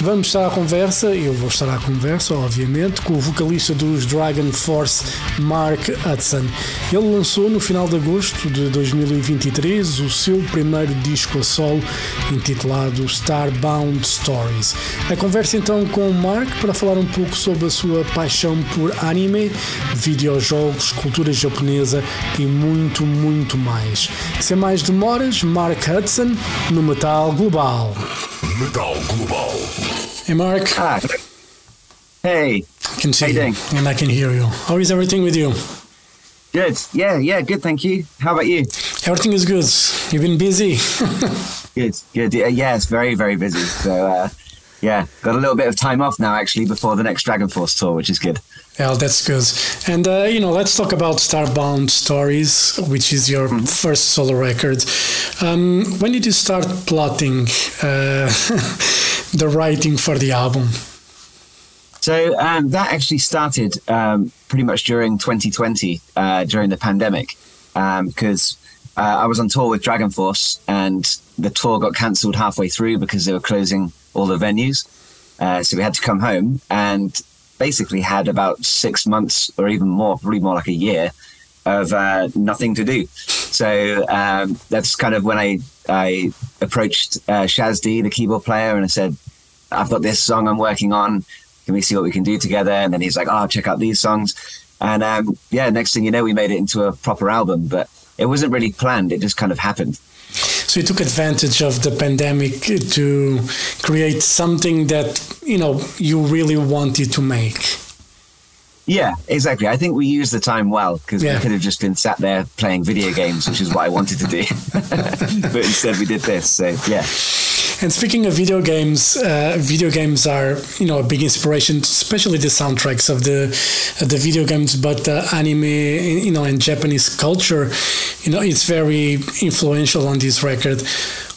vamos estar à conversa, eu vou estar à conversa, obviamente, com o vocalista dos Dragon Force, Mark Hudson. Ele lançou no final de agosto de 2023 o seu primeiro disco a solo, intitulado Starbound Stories. A conversa então com o Mark para falar um pouco sobre a sua paixão por anime, videojogos, cultura japonesa e muito, muito mais. Sem mais demoras, Mark Hudson no Metal Global. Metal Global. Hey Marc, Ah. Hey. I can see How you you doing? and I can hear you. How is everything with you? Good. Yeah, yeah, good, thank you. How about you? Everything is good. You've been busy. Good, good. Yeah, yeah, it's very, very busy. So, uh, yeah, got a little bit of time off now, actually, before the next Dragon Force tour, which is good. Well, that's good. And uh, you know, let's talk about Starbound Stories, which is your first solo record. Um, when did you start plotting uh, the writing for the album? So um, that actually started um, pretty much during 2020, uh, during the pandemic, because uh, I was on tour with Dragon Force, and the tour got cancelled halfway through because they were closing all the venues. Uh, so we had to come home, and basically had about six months or even more, probably more like a year, of uh, nothing to do. So um, that's kind of when I I approached uh, Shaz D, the keyboard player, and I said, "I've got this song I'm working on. Can we see what we can do together?" And then he's like, "Oh, check out these songs." And um, yeah, next thing you know, we made it into a proper album. But it wasn't really planned; it just kind of happened. So you took advantage of the pandemic to create something that you know you really wanted to make. Yeah, exactly. I think we used the time well because Yeah. we could have just been sat there playing video games, which is what I wanted to do. but instead, we did this. So yeah. And speaking of video games, uh, video games are you know a big inspiration, especially the soundtracks of the the video games. But uh, anime, you know, and Japanese culture, you know, it's very influential on this record.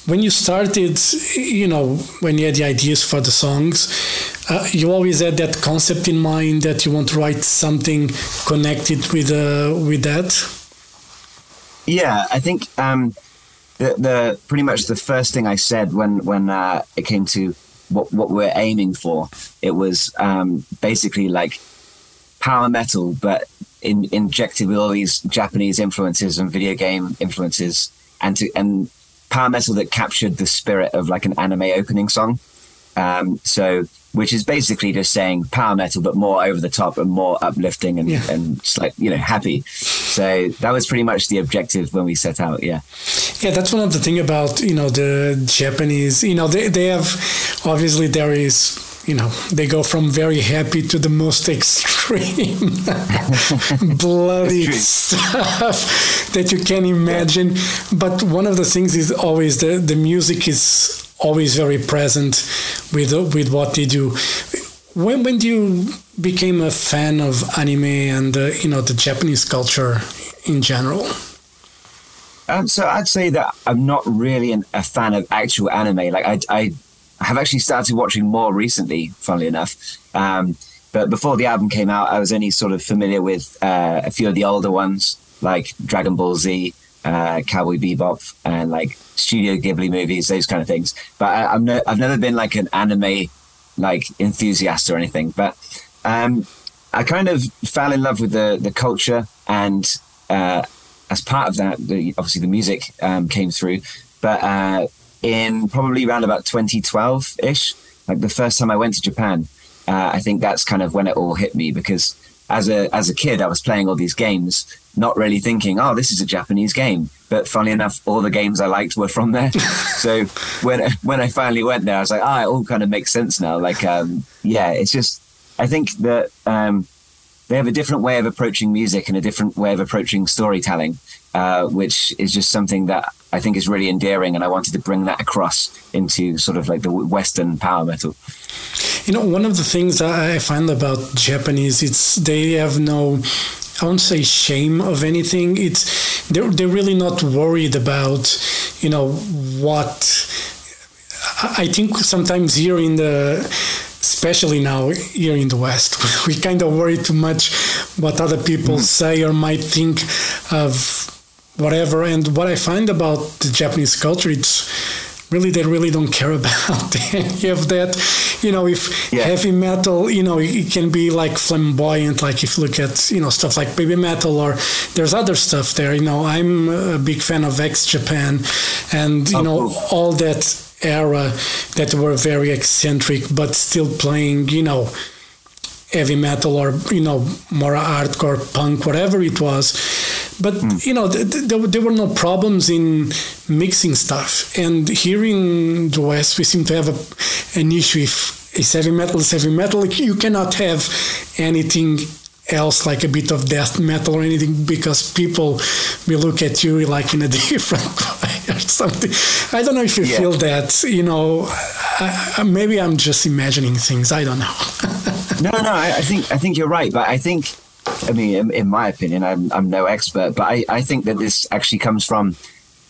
When you started, you know, when you had the ideas for the songs, uh, you always had that concept in mind that you want to write something connected with uh, with that. Yeah, I think um, the the pretty much the first thing I said when when uh, it came to what what we're aiming for, it was um, basically like power metal, but in, injected with all these Japanese influences and video game influences, and to and power metal that captured the spirit of like an anime opening song. Um, so, which is basically just saying power metal, but more over the top and more uplifting and, Yeah. and just like, you know, happy. So that was pretty much the objective when we set out. Yeah. Yeah, that's one of the thing about you know the Japanese. You know they they have obviously there is you know they go from very happy to the most extreme bloody stuff that you can imagine. But one of the things is always the the music is always very present with with what they do. When when do you became a fan of anime and uh, you know the Japanese culture in general? Um, so I'd say that I'm not really an, a fan of actual anime. Like I, I have actually started watching more recently, funnily enough. Um, but before the album came out, I was only sort of familiar with uh, a few of the older ones, like Dragon Ball Z, uh, Cowboy Bebop, and like Studio Ghibli movies, those kind of things. But I, I'm no, I've never been like an anime like enthusiast or anything. But um, I kind of fell in love with the the culture and. Uh, as part of that, the, obviously the music um, came through. But uh, in probably around about 2012 ish, like the first time I went to Japan, uh, I think that's kind of when it all hit me because as a as a kid, I was playing all these games, not really thinking, oh, this is a Japanese game. But funnily enough, all the games I liked were from there. so when when I finally went there, I was like, ah, it all kind of makes sense now. Like, um, yeah, it's just I think that. Um, they have a different way of approaching music and a different way of approaching storytelling, uh, which is just something that I think is really endearing. And I wanted to bring that across into sort of like the Western power metal. You know, one of the things that I find about Japanese, it's they have no, I won't say shame of anything. It's they're they're really not worried about, you know, what. I think sometimes here in the especially now here in the West, we kind of worry too much what other people mm. say or might think of whatever. And what I find about the Japanese culture, it's really they really don't care about any of that. You know, if yeah. heavy metal, you know, it can be like flamboyant, like if you look at you know stuff like Babymetal or there's other stuff there. You know, I'm a big fan of X Japan, and you oh, know cool. all that era that were very eccentric but still playing, you know heavy metal or you know more hardcore punk whatever it was but mm. you know th- th- there were no problems in mixing stuff. And here in the west we seem to have a, an issue if it's heavy metal it's heavy metal. You cannot have anything else like a bit of death metal or anything because people will look at you like in a different way or something. I don't know if you yeah. feel that you know I, maybe i'm just imagining things. I don't know. No no I, I, think i think you're right. But i think i mean in, in, my opinion i'm, I'm no expert but I, I think that this actually comes from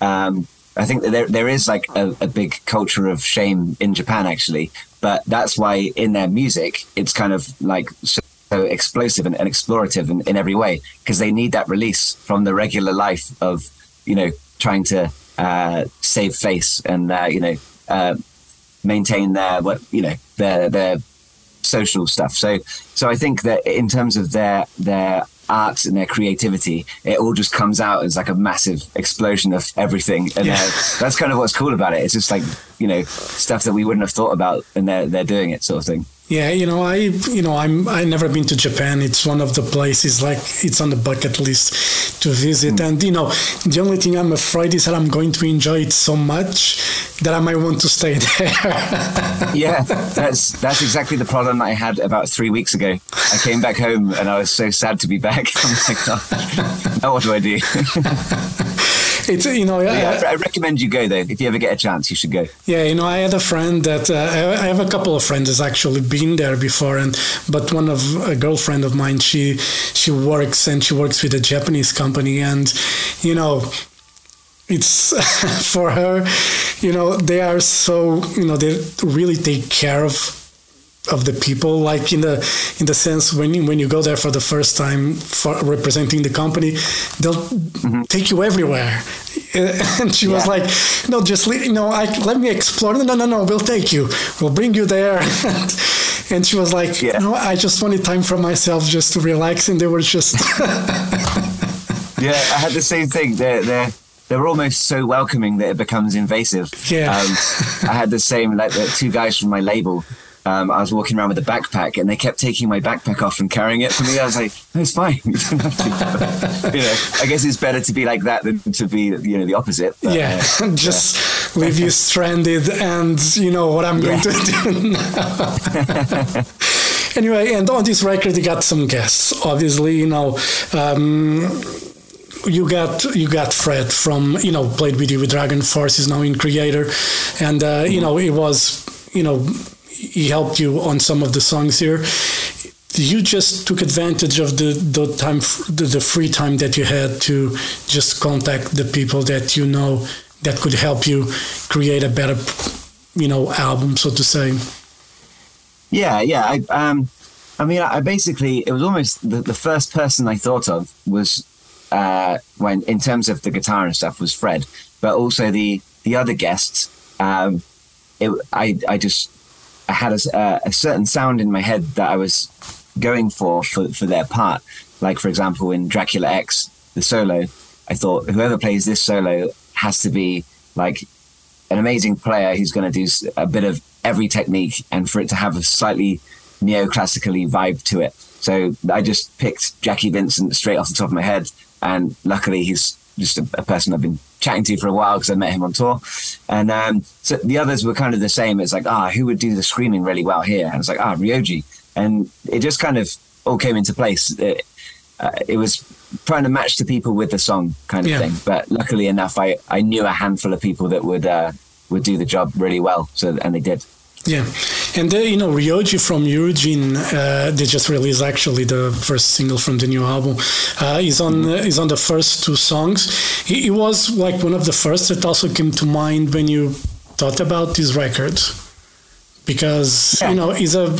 um, I think that there there is like a, a, big culture of shame in Japan actually, but that's why in their music it's kind of like so explosive and, and explorative in, in every way because they need that release from the regular life of you know trying to uh, save face and uh, you know uh, maintain their what you know their their social stuff. So so I think that in terms of their their art and their creativity, it all just comes out as like a massive explosion of everything, and yeah. that's kind of what's cool about it. It's just like you know stuff that we wouldn't have thought about, and they're they're doing it sort of thing. Yeah, you know, I you know I'm I never been to Japan. It's one of the places like it's on the bucket list to visit. Mm. And you know, the only thing I'm afraid is that I'm going to enjoy it so much that I might want to stay there. yeah, that's that's exactly the problem I had about three weeks ago. I came back home and I was so sad to be back. I'm like, oh, now what do I do? It's you know yeah, I, I, recommend you go though. If you ever get a chance you should go. Yeah you know i had a friend that uh, i have a couple of friends that's actually been there before and but one of a girlfriend of mine she she works and she works with a japanese company and you know it's for her you know they are so you know they really take care of of the people like in the in the sense when you, when you go there for the first time for representing the company they'll mm-hmm. take you everywhere and she yeah. was like no just you know I, let me explore no no no we'll take you we'll bring you there and she was like yeah. no i just wanted time for myself just to relax and they were just yeah i had the same thing they're, they're they're almost so welcoming that it becomes invasive. Yeah. Um, I had the same, like the two guys from my label um, I was walking around with a backpack, and they kept taking my backpack off and carrying it for me. I was like, no, "It's fine." you know, I guess it's better to be like that than to be, you know, the opposite. But, yeah, uh, just yeah. leave you stranded, and you know what I'm going to do anyway, and on this record, you got some guests. Obviously, you know. Um, you got you got Fred from you know played with you with Dragon Force is now in Kreator, and uh, you know it was you know he helped you on some of the songs here. You just took advantage of the, the time, the, the free time that you had to just contact the people that you know that could help you create a better, you know, album, so to say. Yeah, yeah. I, um, I mean, I basically it was almost the, the first person I thought of was uh, when, in terms of the guitar and stuff, was Fred, but also the the other guests. Um, it, I I just I had a, uh, a, certain sound in my head that I was going for, for for their part. Like for example, in Dracula X, the solo, I thought whoever plays this solo has to be like an amazing player who's going to do a bit of every technique, and for it to have a slightly neoclassically vibe to it. So I just picked Jacky Vincent straight off the top of my head, and luckily he's just a, a person I've been chatting to for a while because I met him on tour. And um, so the others were kind of the same. It's like, ah, who would do the screaming really well here? And it's like, ah, Ryoji. And it just kind of all came into place. It, uh, it was trying to match the people with the song kind of yeah. thing. But luckily enough, I, I knew a handful of people that would uh, would do the job really well. So and they did. Yeah, and you know Ryoji from Urigen, uh, they just released actually the first single from the new album. Uh, he's on uh, he's on the first two songs. He, he, was like one of the first that also came to mind when you thought about this record because yeah. you know he's a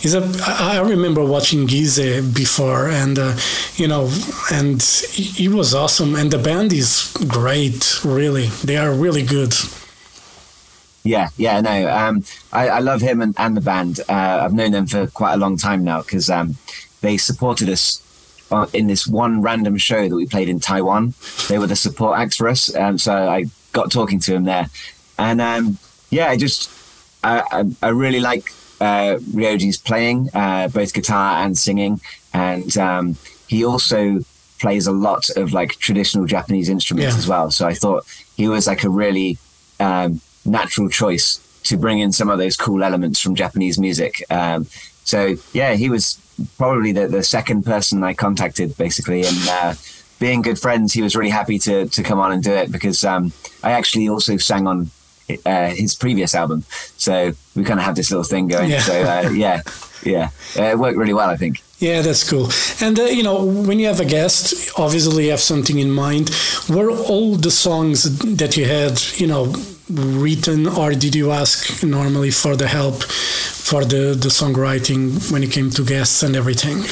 he's a I remember watching GYZE before and uh, you know and he was awesome and the band is great really they are really good yeah yeah no um, I, I love him and, and the band uh, I've known them for quite a long time now because um, they supported us in this one random show that we played in Taiwan they were the support acts for us um, so I got talking to him there and um, yeah I just I, I, really like uh, Ryoji's playing, uh, both guitar and singing, and um, he also plays a lot of like traditional Japanese instruments yeah. as well. So I thought he was like a really um, natural choice to bring in some of those cool elements from Japanese music. Um, so yeah, he was probably the, the second person I contacted basically, and uh, being good friends, he was really happy to to come on and do it because um, I actually also sang on uh, his previous album. So we kind of have this little thing going. Yeah. So uh, yeah, yeah, uh, it worked really well, I think. Yeah, that's cool. And uh, you know, when you have a guest, obviously you have something in mind. Were all the songs that you had, you know, written, or did you ask normally for the help for the the songwriting when it came to guests and everything?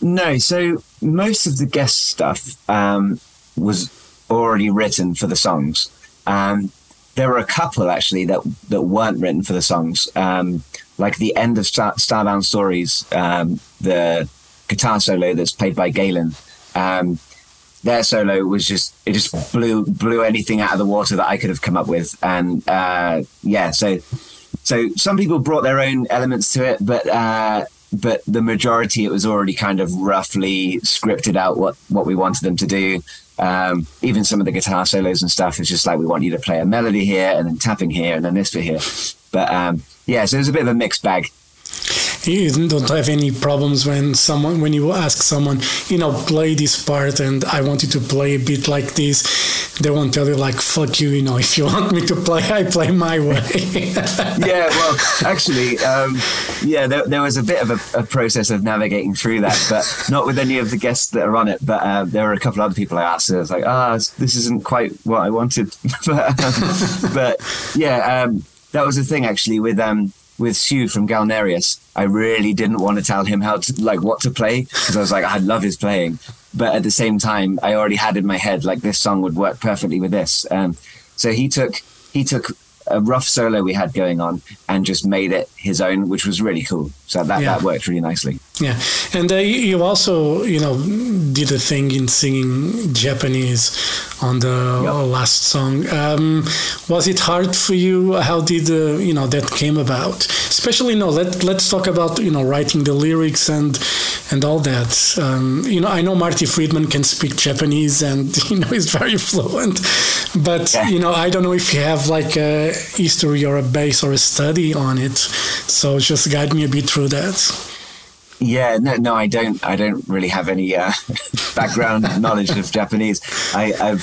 No, so most of the guest stuff um, was already written for the songs. Um, there were a couple actually that that weren't written for the songs, um, like the end of Star- Starbound Stories, um, the guitar solo that's played by Galen. Um, their solo was just it just blew blew anything out of the water that I could have come up with, and uh, yeah, so so some people brought their own elements to it, but uh, but the majority it was already kind of roughly scripted out what what we wanted them to do. Um, even some of the guitar solos and stuff is just like we want you to play a melody here and then tapping here and then this bit here. But um, yeah, so it was a bit of a mixed bag you don't have any problems when someone when you ask someone you know play this part and i want you to play a bit like this they won't tell you like fuck you you know if you want me to play i play my way. Yeah well actually um, yeah there, there, was a bit of a, a, process of navigating through that but not with any of the guests that are on it but uh, there were a couple of other people i asked and i was like ah oh, this isn't quite what i wanted. But, um, but yeah um, that was the thing actually with um, with Syu from Galneryus, I really didn't want to tell him how to like what to play because I was like I love his playing, but at the same time I already had in my head like this song would work perfectly with this. Um, so he took he took a rough solo we had going on and just made it his own, which was really cool. So that, yeah. that worked really nicely. Yeah, and uh, you also you know did a thing in singing Japanese on the yep. last song. Um, was it hard for you? How did uh, you know that came about? Especially, you know, let let's talk about you know writing the lyrics and and all that. Um, you know, I know Marty Friedman can speak Japanese and you know he's very fluent, but yeah. you know I don't know if you have like a history or a base or a study on it. So just guide me a bit through that. Yeah, no, no, I don't. I don't really have any uh, background knowledge of Japanese. I, have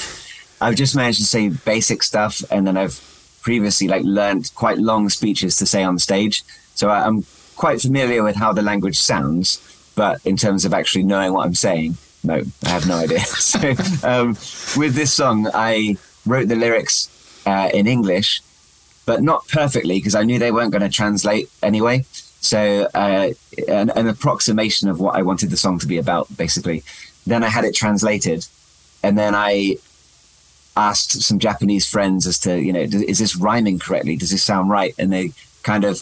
I've just managed to say basic stuff, and then I've previously like learned quite long speeches to say on stage. So I, I'm quite familiar with how the language sounds, but in terms of actually knowing what I'm saying, no, I have no idea. so um, with this song, I wrote the lyrics uh, in English, but not perfectly because I knew they weren't going to translate anyway. So uh, an, an, approximation of what I wanted the song to be about, basically. Then I had it translated, and then I asked some Japanese friends as to, you know, is this rhyming correctly? Does this sound right? And they kind of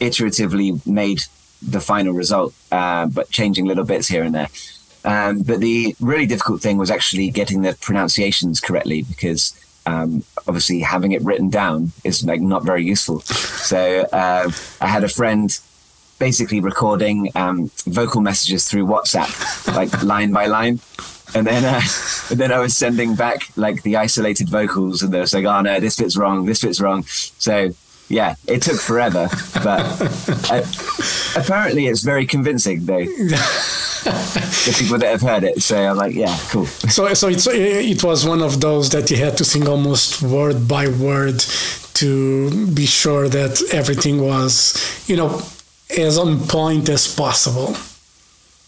iteratively made the final result, uh, but changing little bits here and there. Um, but the really difficult thing was actually getting the pronunciations correctly because um, obviously having it written down is like not very useful. So uh, I had a friend basically recording um, vocal messages through WhatsApp, like line by line. And then, uh, and then I was sending back like the isolated vocals, and they were saying, "Oh no, this bit's wrong, this bit's wrong." So yeah, it took forever, but uh, apparently it's very convincing though. the people that have heard it so I'm like, yeah, cool. So, so it's, it was one of those that you had to sing almost word by word to be sure that everything was, you know, as on point as possible.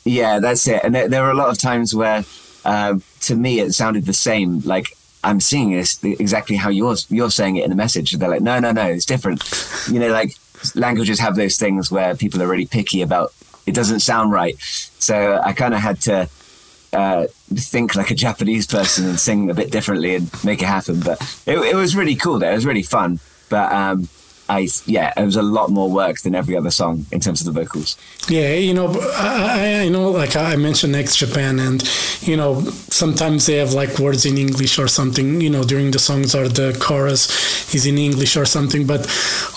Yeah, that's it. And there, there were a lot of times where, uh, to me, it sounded the same. Like I'm seeing this exactly how you're you're saying it in the message. They're like, no, no, no, it's different. You know, like languages have those things where people are really picky about it doesn't sound right. So I kind of had to uh, think like a Japanese person and sing a bit differently and make it happen. But it, it was really cool. Though. It was really fun. But um, I yeah, it was a lot more work than every other song in terms of the vocals. Yeah, you know, I, I know, like I mentioned X Japan, and you know, sometimes they have like words in English or something, you know, during the songs or the chorus is in English or something, but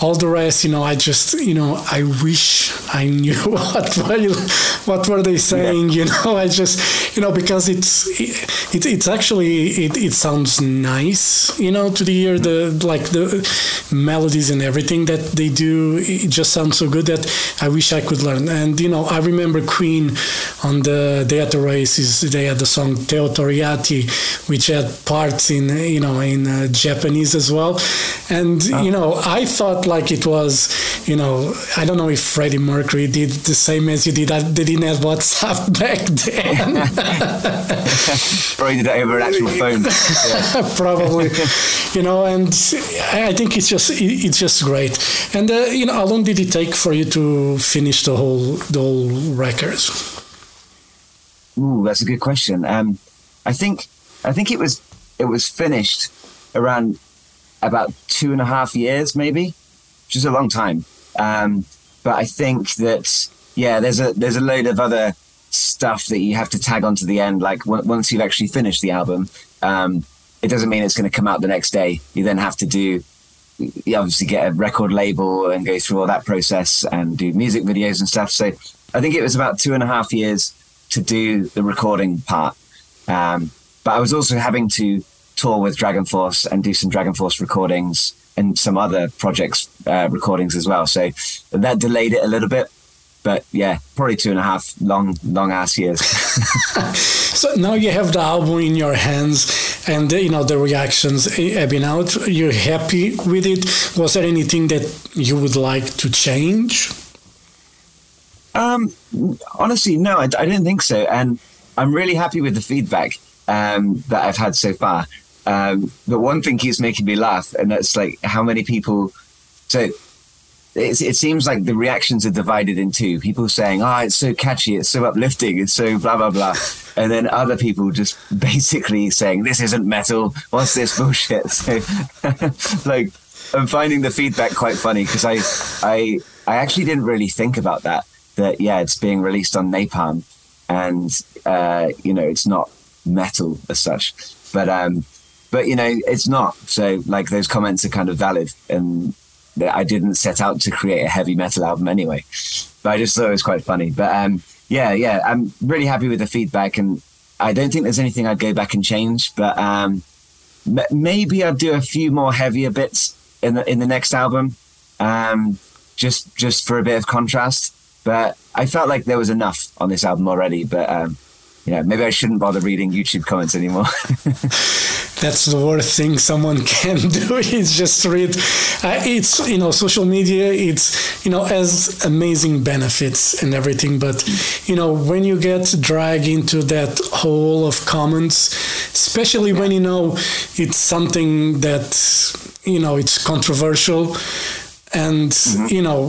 all the rest, you know, I just, you know, I wish I knew what were, what were they saying, yeah. you know, I just, you know, because it's it, it's actually it, it sounds nice, you know, to hear the like the melodies and everything everything that they do it just sounds so good that I wish I could learn. And you know, I remember Queen on the Day at the Races. They had the song Teo Torriatte, which had parts in you know in uh, Japanese as well. And oh. you know, I thought like it was you know I don't know if Freddie Mercury did the same as you did. I, they didn't have WhatsApp back then. Probably did it over an actual phone. Yeah. Probably, you know, and I think it's just it's just great. And uh, you know, how long did it take for you to finish the whole the whole records? Ooh, that's a good question. Um, I think I think it was it was finished around about two and a half years, maybe, which is a long time. Um, but I think that yeah, there's a there's a load of other stuff that you have to tag onto the end. Like w- once you've actually finished the album, um, it doesn't mean it's going to come out the next day. You then have to do you obviously get a record label and go through all that process and do music videos and stuff. So I think it was about two and a half years to do the recording part. Um, but I was also having to tour with Dragon Force and do some Dragon Force recordings and some other projects uh, recordings as well. So that delayed it a little bit but yeah, probably two and a half long, long ass years. so now you have the album in your hands, and you know the reactions have been out. You're happy with it. Was there anything that you would like to change? Um, honestly, no, I, I didn't think so, and I'm really happy with the feedback um, that I've had so far. Um, but one thing keeps making me laugh, and that's like how many people. So it, it seems like the reactions are divided in two. People saying, "Ah, oh, it's so catchy, it's so uplifting, it's so blah blah blah," and then other people just basically saying, "This isn't metal. What's this bullshit?" So, like, I'm finding the feedback quite funny because I, I, I actually didn't really think about that. That yeah, it's being released on Napalm, and uh, you know, it's not metal as such, but um, but you know, it's not. So like, those comments are kind of valid, and that I didn't set out to create a heavy metal album anyway. But I just thought it was quite funny. But um, yeah, yeah, I'm really happy with the feedback, and I don't think there's anything I'd go back and change. But um, m- maybe I'd do a few more heavier bits in the in the next album, um, just just for a bit of contrast. But I felt like there was enough on this album already. But um, yeah, maybe I shouldn't bother reading YouTube comments anymore. That's the worst thing someone can do is just read. Uh, it's you know social media. It's you know has amazing benefits and everything, but you know when you get dragged into that hole of comments, especially when you know it's something that you know it's controversial, and mm-hmm. you know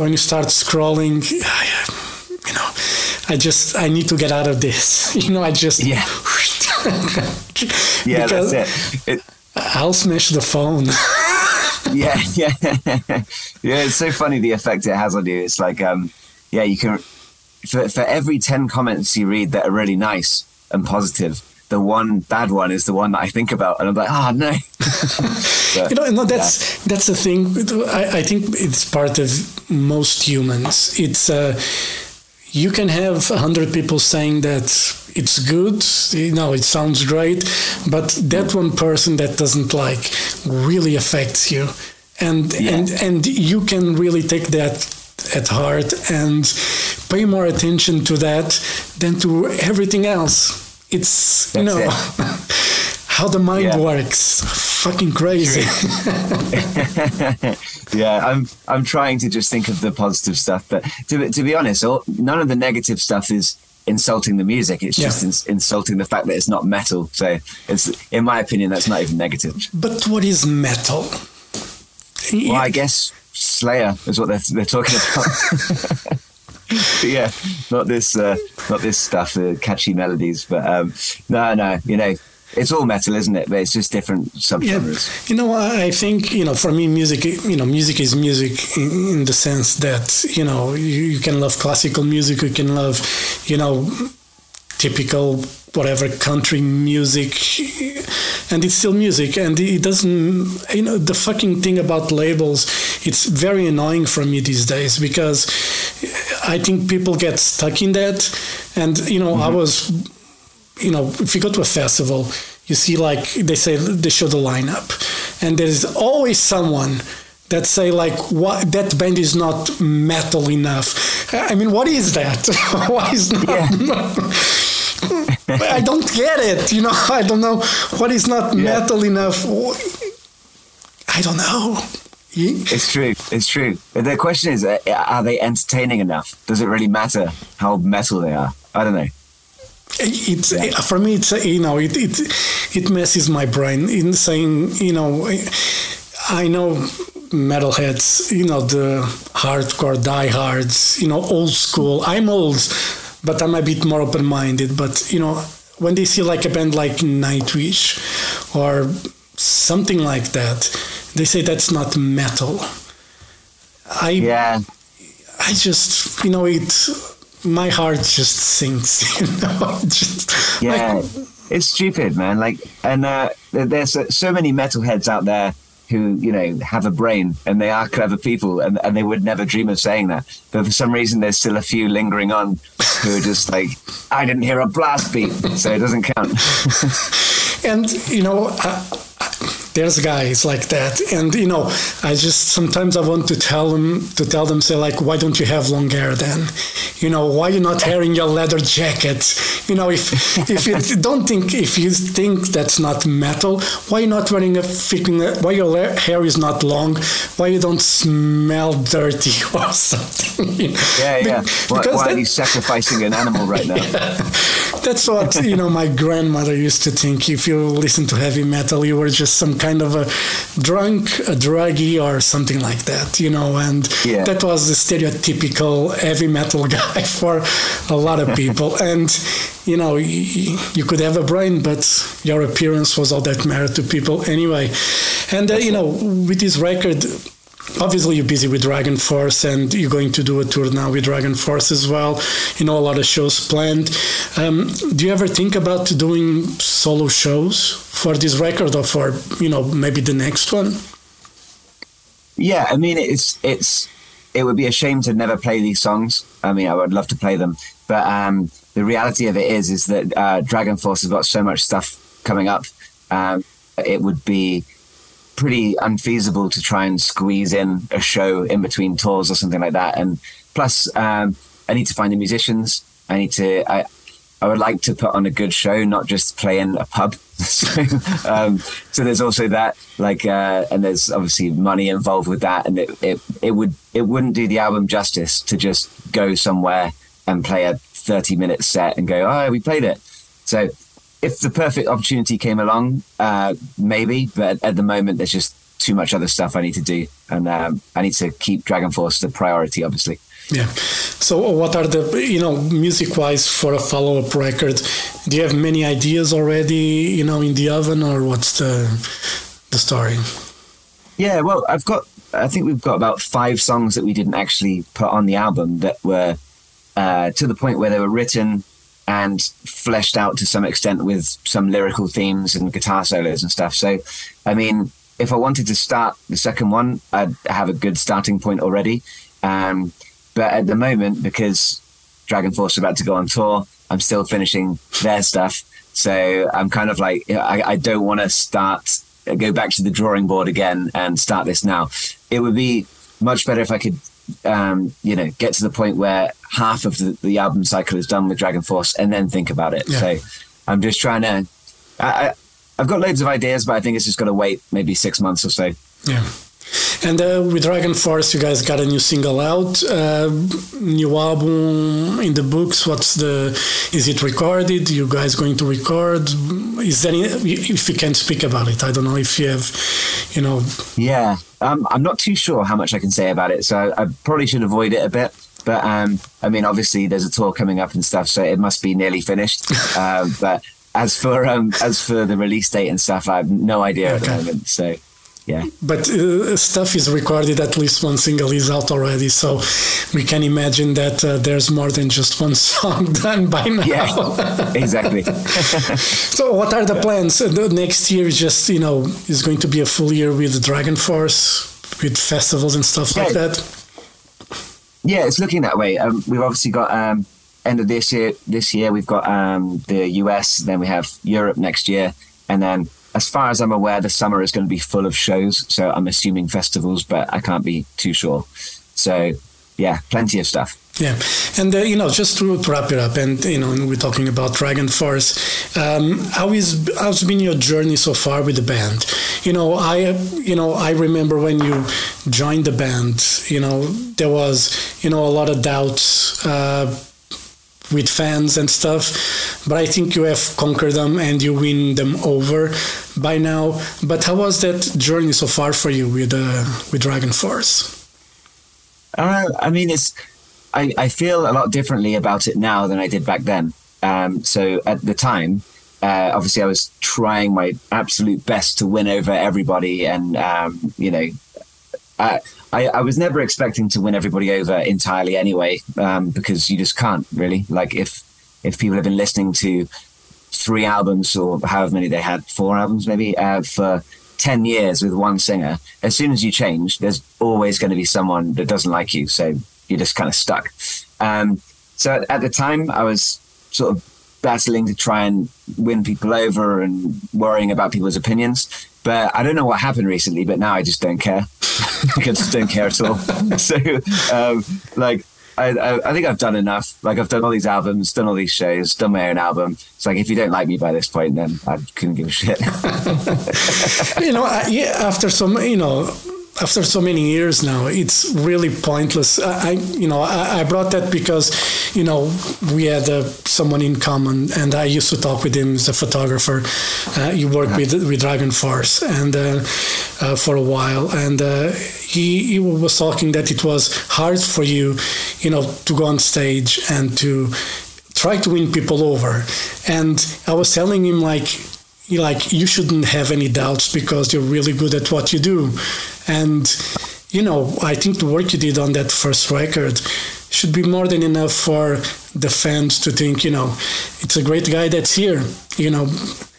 when you start scrolling, you know I just I need to get out of this. You know, I just yeah. yeah, that's it. it. I'll smash the phone. yeah, yeah, yeah. It's so funny the effect it has on you. It's like, um, yeah, you can for for every ten comments you read that are really nice and positive, the one bad one is the one that I think about, and I'm like, oh no. but, you know, no, that's yeah. that's the thing. I, I think it's part of most humans. It's. Uh, you can have 100 people saying that it's good you know it sounds great but that one person that doesn't like really affects you. And yeah. and and you can really take that at heart and pay more attention to that than to everything else. It's That's you know how the mind yeah. works fucking crazy yeah i'm i'm trying to just think of the positive stuff but to, to be honest all, none of the negative stuff is insulting the music. It's Yeah. just ins- insulting the fact that it's not metal. So it's, in my opinion, that's not even negative. But what is metal? Well, I guess Slayer is what they're, they're talking about. But yeah, not this, uh, not this stuff, the catchy melodies. But um, no, no, you know, it's all metal, isn't it? But it's just different Yeah, subgenres. you know, I think you know, for me, music, you know, music is music in, in the sense that you know, you, you can love classical music, you can love, you know, typical whatever country music, and it's still music, and it doesn't, you know, the fucking thing about labels, it's very annoying for me these days because I think people get stuck in that, and you know, I mm-hmm. was you know, if you go to a festival, you see like they say they show the lineup, and there's always someone that say like what that band is not metal enough. I mean, what is that? Why is not? I don't get it. You know, I don't know what is not Yeah. metal enough. I don't know. It's true. It's true. But the question is, uh, are they entertaining enough? Does it really matter how metal they are? I don't know. It's for me it's you know it, it it messes my brain in saying you know i know metalheads you know the hardcore diehards you know old school. I'm old but i'm a bit more open-minded. But you know when they see like a band like nightwish or something like that they say that's not metal. I Yeah, I just, you know, it. My heart just sinks. You know, just yeah. like, it's stupid, man. Like, and uh, there's so- many metalheads out there who, you know, have a brain and they are clever people, and, and they would never dream of saying that. But for some reason, there's still a few lingering on who are just like, I didn't hear a blast beat, so it doesn't count. and you know, I, there's guys like that, and you know, I just sometimes I want to tell them to tell them say like, why don't you have long hair then? You know, why you not wearing your leather jacket? You know, if if you don't think if you think that's not metal, why you not wearing a freaking why your hair is not long? Why you don't smell dirty or something? Yeah, yeah. Be- Why, because why are you sacrificing an animal right now? that's what you know. My grandmother used to think. If you listen to heavy metal, you were just some kind of a drunk, a druggie, or something like that. You know, and Yeah. that was the stereotypical heavy metal guy for a lot of people. and you know, you, you could have a brain, but your appearance was all that mattered to people anyway. And uh, you know, with this record. Obviously, you're busy with Dragon Force, and you're going to do a tour now with Dragon Force as well. You know, a lot of shows planned. Um, do you ever think about doing solo shows for this record, or for you know maybe the next one? Yeah, I mean it's it's it would be a shame to never play these songs. I mean, I would love to play them, but um, the reality of it is is that uh, Dragon Force has got so much stuff coming up. Um, it would be pretty unfeasible to try and squeeze in a show in between tours or something like that. And plus, um, I need to find the musicians. I need to. I, I would like to put on a good show, not just play in a pub. So, um, so there's also that, like, uh, and there's obviously money involved with that, and it, it it would it wouldn't do the album justice to just go somewhere and play a 30 minute set and go, oh, we played it. So if the perfect opportunity came along, uh, maybe, but at the moment there's just too much other stuff I need to do, and um, I need to keep Dragon Force the priority, obviously. Yeah. So, what are the you know music wise for a follow up record? Do you have many ideas already, you know, in the oven, or what's the the story? Yeah, well, I've got. I think we've got about five songs that we didn't actually put on the album that were uh, to the point where they were written and fleshed out to some extent with some lyrical themes and guitar solos and stuff. So, I mean, if I wanted to start the second one, I'd have a good starting point already. Um, but at the moment, because Dragon Force is about to go on tour, I'm still finishing their stuff. So I'm kind of like, I, I don't want to start, go back to the drawing board again and start this now. It would be much better if I could, um, you know, get to the point where half of the, the album cycle is done with Dragon Force and then think about it. Yeah. So I'm just trying to, I, I, I've got loads of ideas, but I think it's just got to wait maybe six months or so. Yeah. And uh, with Dragon Force, you guys got a new single out, uh, new album in the books. What's the? Is it recorded? You guys going to record? Is there? Any, if you can speak about it, I don't know if you have, you know. Yeah, um, I'm not too sure how much I can say about it, so I probably should avoid it a bit. But um, I mean, obviously, there's a tour coming up and stuff, so it must be nearly finished. uh, but as for um, as for the release date and stuff, I have no idea okay. at the moment. So yeah. But uh, stuff is recorded. At least one single is out already, so we can imagine that uh, there's more than just one song done by now. Yeah, exactly. so, what are the plans? The next year is just you know is going to be a full year with Dragon Force, with festivals and stuff yeah. like that. Yeah, it's looking that way. Um, we've obviously got um, end of this year. This year we've got um, the US, then we have Europe next year, and then as far as I'm aware, the summer is going to be full of shows. So I'm assuming festivals, but I can't be too sure. So yeah, plenty of stuff. Yeah, and uh, you know, just to, wrap it up, and you know, and we're talking about Dragon Force. Um, how is how's been your journey so far with the band? You know, I you know I remember when you joined the band. You know, there was you know a lot of doubts. Uh, with fans and stuff. But I think you have conquered them and you win them over by now. But how was that journey so far for you with uh, with Dragon Force? Uh, I mean, it's I, I feel a lot differently about it now than I did back then. Um, so at the time, uh, obviously, I was trying my absolute best to win over everybody, and um, you know, I, I, I, was never expecting to win everybody over entirely anyway, um, because you just can't really. Like if if people have been listening to three albums or however many they had, four albums maybe uh, for ten years with one singer, as soon as you change, there's always going to be someone that doesn't like you, so you're just kind of stuck. Um, so at the time, I was sort of battling to try and win people over and worrying about people's opinions. But I don't know what happened recently, but now I just don't care. I just don't care at all. so, um, like, I, I, I, think I've done enough. Like, I've done all these albums, done all these shows, done my own album. It's like, if you don't like me by this point, then I couldn't give a shit. you know, yeah, after some, you know, after so many years now, it's really pointless. I, you know, I, brought that because, you know, we had uh, someone in common, and I used to talk with him as a photographer. Uh, he worked with with Dragon Force, and uh, uh for a while, and uh, he he was talking that it was hard for you, you know, to go on stage and to try to win people over. And I was telling him like like you shouldn't have any doubts because you're really good at what you do. And you know i think the work you did on that first record should be more than enough for the fans to think you know it's a great guy that's here you know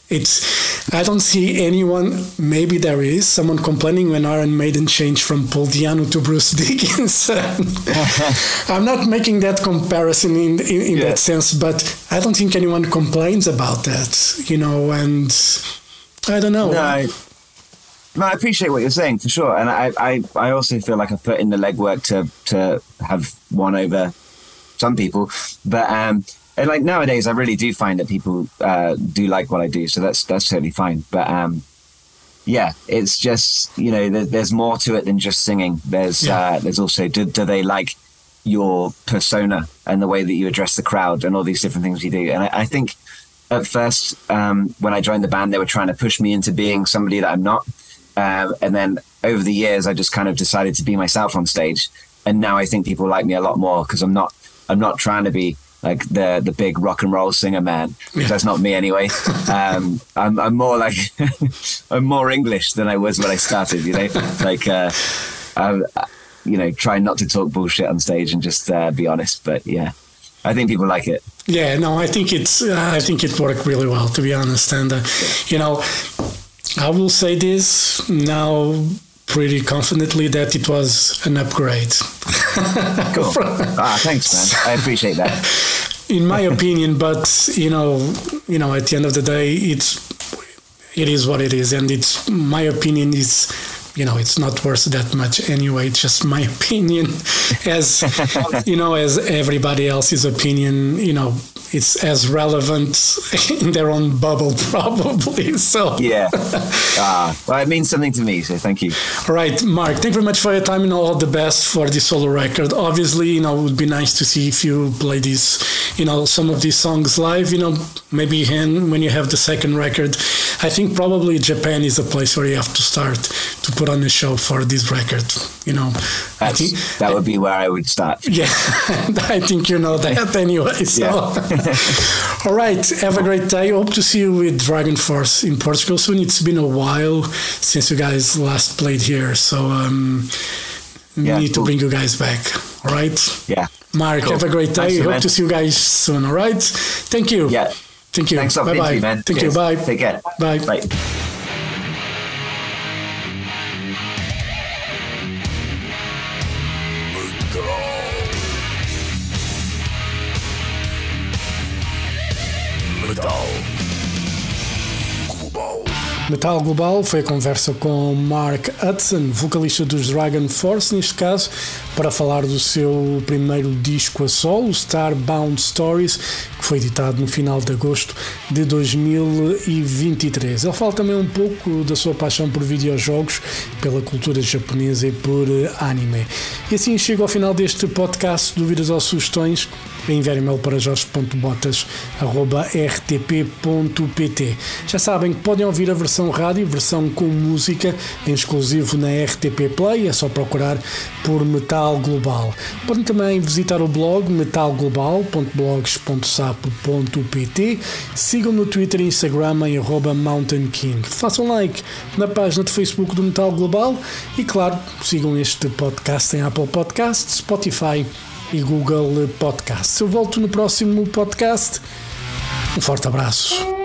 it's I don't see anyone. Maybe there is someone complaining when Iron Maiden changed from Paul Di'Anno to Bruce Dickinson. I'm not making that comparison in in, in yeah. that sense, but I don't think anyone complains about that. You know, and I don't know. No, I, no, I appreciate what you're saying for sure, and I, I, I also feel like I put in the legwork to to have won over some people, but um, and like nowadays, I really do find that people uh, do like what I do, so that's that's totally fine. But um, yeah, it's just you know there, there's more to it than just singing. There's yeah. uh, there's also do, do they like your persona and the way that you address the crowd and all these different things you do. And I, I think at first um, when I joined the band, they were trying to push me into being somebody that I'm not. Um, and then over the years, I just kind of decided to be myself on stage. And now I think people like me a lot more because I'm not I'm not trying to be like the the big rock and roll singer man. That's not me anyway. Um, I'm, I'm more like I'm more English than I was when I started. You know, like uh, I'm, you know, trying not to talk bullshit on stage and just uh, be honest. But yeah, I think people like it. Yeah, no, I think it's uh, I think it worked really well to be honest. And uh, you know, I will say this now pretty confidently that it was an upgrade. cool. ah, thanks, man. I appreciate that. In my opinion, but you know, you know, at the end of the day, it's it is what it is, and it's my opinion is you know it's not worth that much anyway it's just my opinion as you know as everybody else's opinion you know it's as relevant in their own bubble, probably. So yeah, uh, well, it means something to me. So thank you. All right, Marc. Thank you very much for your time and all the best for the solo record. Obviously, you know, it would be nice to see if you play these, you know, some of these songs live. You know, maybe when you have the second record. I think probably Japan is a place where you have to start to put on a show for this record. You know, I think that would be where I would start. Yeah, I think you know that anyway. So, all right, have a great day. Hope to see you with DragonForce in Portugal soon. It's been a while since you guys last played here, so um, yeah, need cool. to bring you guys back. All right. Yeah. Marc, cool. have a great day. Hope man. to see you guys soon. All right. Thank you. Yeah. Thank you. Thanks a bye. man. Thank Cheers. you. Bye. Take care. Bye. Bye. Metal Global foi a conversa com Mark Hudson, vocalista dos Dragon Force, neste caso, para falar do seu primeiro disco a solo, Starbound Stories, que foi editado no final de agosto de 2023. Ele fala também um pouco da sua paixão por videojogos, pela cultura japonesa e por anime. E assim chego ao final deste podcast. Dúvidas ou sugestões? enviar e-mail para jorge.botas.rtp.pt. Já sabem que podem ouvir a versão rádio, versão com música, em exclusivo na RTP Play, é só procurar por Metal Global. Podem também visitar o blog metalglobal.blogs.sapo.pt. Sigam no Twitter e Instagram em Mountain King. Façam like na página do Facebook do Metal Global e, claro, sigam este podcast em Apple Podcasts, Spotify e Google Podcasts. Eu volto no próximo podcast. Um forte abraço.